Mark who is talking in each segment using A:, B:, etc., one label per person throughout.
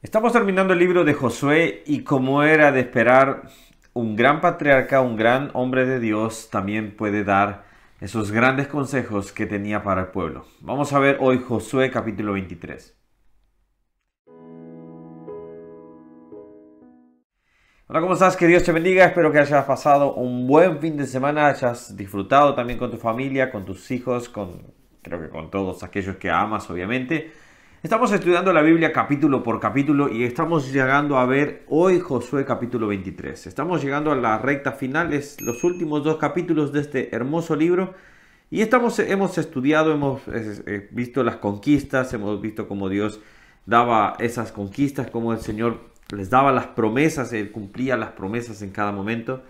A: Estamos terminando el libro de Josué y como era de esperar, un gran patriarca, un gran hombre de Dios también puede dar esos grandes consejos que tenía para el pueblo. Vamos a ver hoy Josué capítulo 23. Hola, ¿cómo estás? Que Dios te bendiga. Espero que hayas pasado un buen fin de semana, hayas disfrutado también con tu familia, con tus hijos, con creo que con todos aquellos que amas, obviamente. Estamos estudiando la Biblia capítulo por capítulo y estamos llegando a ver hoy Josué capítulo 23. Estamos llegando a la recta final, es los últimos dos capítulos de este hermoso libro y estamos, hemos estudiado, hemos eh, visto las conquistas, hemos visto cómo Dios daba esas conquistas, cómo el Señor les daba las promesas, Él cumplía las promesas en cada momento.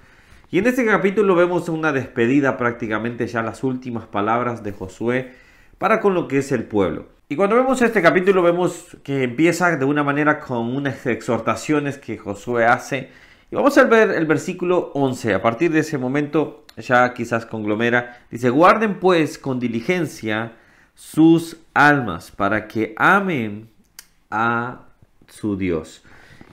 A: Y en este capítulo vemos una despedida prácticamente ya las últimas palabras de Josué para con lo que es el pueblo. Y cuando vemos este capítulo vemos que empieza de una manera con unas exhortaciones que Josué hace. Y vamos a ver el versículo 11. A partir de ese momento ya quizás conglomera. Dice, guarden pues con diligencia sus almas para que amen a su Dios.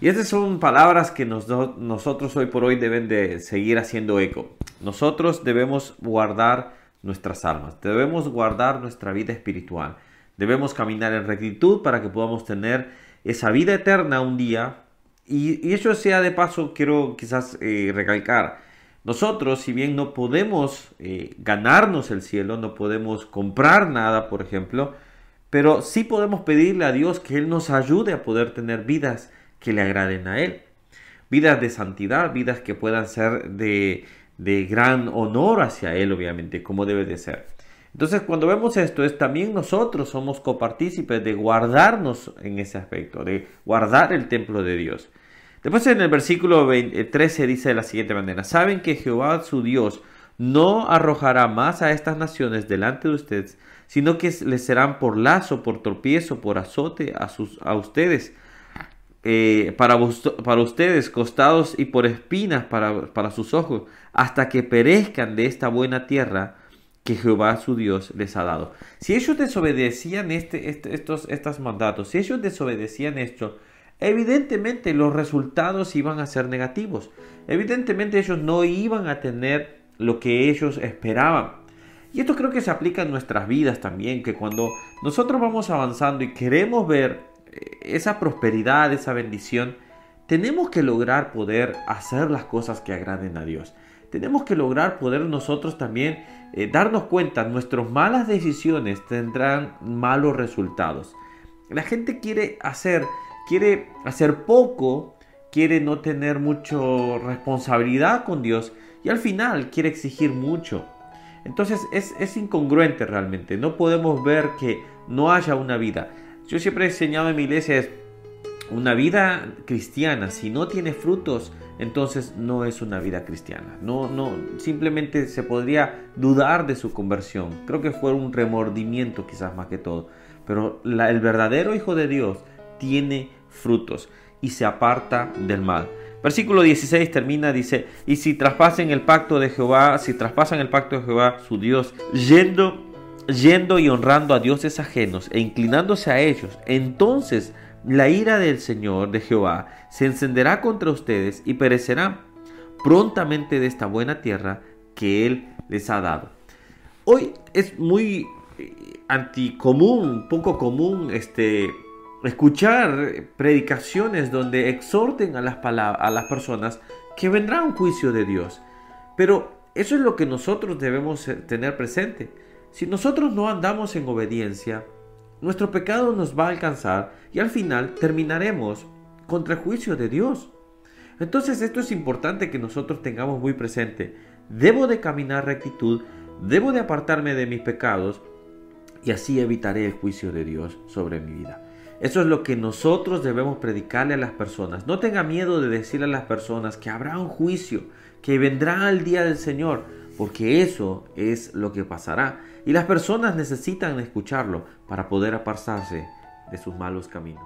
A: Y estas son palabras que nosotros hoy por hoy deben de seguir haciendo eco. Nosotros debemos guardar nuestras almas, debemos guardar nuestra vida espiritual. Debemos caminar en rectitud para que podamos tener esa vida eterna un día. Y, eso sea de paso, quiero quizás eh, recalcar. Nosotros, si bien no podemos eh, ganarnos el cielo, no podemos comprar nada, por ejemplo, pero sí podemos pedirle a Dios que Él nos ayude a poder tener vidas que le agraden a Él. Vidas de santidad, vidas que puedan ser de, de gran honor hacia Él, obviamente, como debe de ser. Entonces, cuando vemos esto, es también nosotros somos copartícipes de guardarnos en ese aspecto, de guardar el templo de Dios. Después en el versículo 13 dice de la siguiente manera, saben que Jehová su Dios no arrojará más a estas naciones delante de ustedes, sino que les serán por lazo, por tropiezo, por azote a, sus, a ustedes, eh, para, para, ustedes costados y por espinas para, para sus ojos, hasta que perezcan de esta buena tierra que Jehová su Dios les ha dado. Si ellos desobedecían este, este, estos, estos mandatos, si ellos desobedecían esto, evidentemente los resultados iban a ser negativos. Evidentemente ellos no iban a tener lo que ellos esperaban. Y esto creo que se aplica en nuestras vidas también, que cuando nosotros vamos avanzando y queremos ver eh, esa prosperidad, esa bendición, tenemos que lograr poder hacer las cosas que agraden a Dios tenemos que lograr poder nosotros también eh, darnos cuenta, nuestras malas decisiones tendrán malos resultados. La gente quiere hacer, quiere hacer poco, quiere no tener mucha responsabilidad con Dios y al final quiere exigir mucho. Entonces es, es incongruente realmente, no podemos ver que no haya una vida. Yo siempre he enseñado en mi iglesia es una vida cristiana, si no tiene frutos, entonces no es una vida cristiana. No, no, simplemente se podría dudar de su conversión. Creo que fue un remordimiento quizás más que todo. Pero el verdadero Hijo de Dios tiene frutos y se aparta del mal. Versículo 16 termina, dice, y si traspasen el pacto de Jehová, si traspasan el pacto de Jehová, su Dios, yendo, yendo y honrando a dioses ajenos e inclinándose a ellos, entonces la ira del Señor, de Jehová, se encenderá contra ustedes y perecerán prontamente de esta buena tierra que Él les ha dado. Hoy es muy eh, anticomún, poco común, este, escuchar predicaciones donde exhorten a las, a las personas que vendrá un juicio de Dios. Pero eso es lo que nosotros debemos eh, tener presente. Si nosotros no andamos en obediencia, nuestro pecado nos va a alcanzar y al final terminaremos contra el juicio de Dios. Entonces esto es importante que nosotros tengamos muy presente. Debo de caminar rectitud, debo de apartarme de mis pecados y así evitaré el juicio de Dios sobre mi vida. Eso es lo que nosotros debemos predicarle a las personas. No tenga miedo de decirle a las personas que habrá un juicio, que vendrá el día del Señor, porque eso es lo que pasará. Y las personas necesitan escucharlo para poder apartarse de sus malos caminos.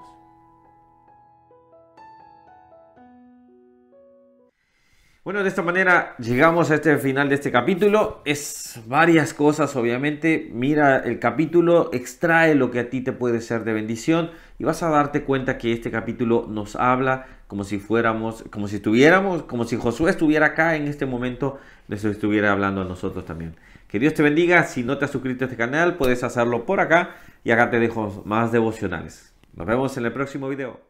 A: Bueno, de esta manera llegamos a este final de este capítulo. Es varias cosas, obviamente. Mira el capítulo, extrae lo que a ti te puede ser de bendición y vas a darte cuenta que este capítulo nos habla como si fuéramos, como si estuviéramos, como si Josué estuviera acá en este momento, nos estuviera hablando a nosotros también. Que Dios te bendiga. Si no te has suscrito a este canal, puedes hacerlo por acá y acá te dejo más devocionales. Nos vemos en el próximo video.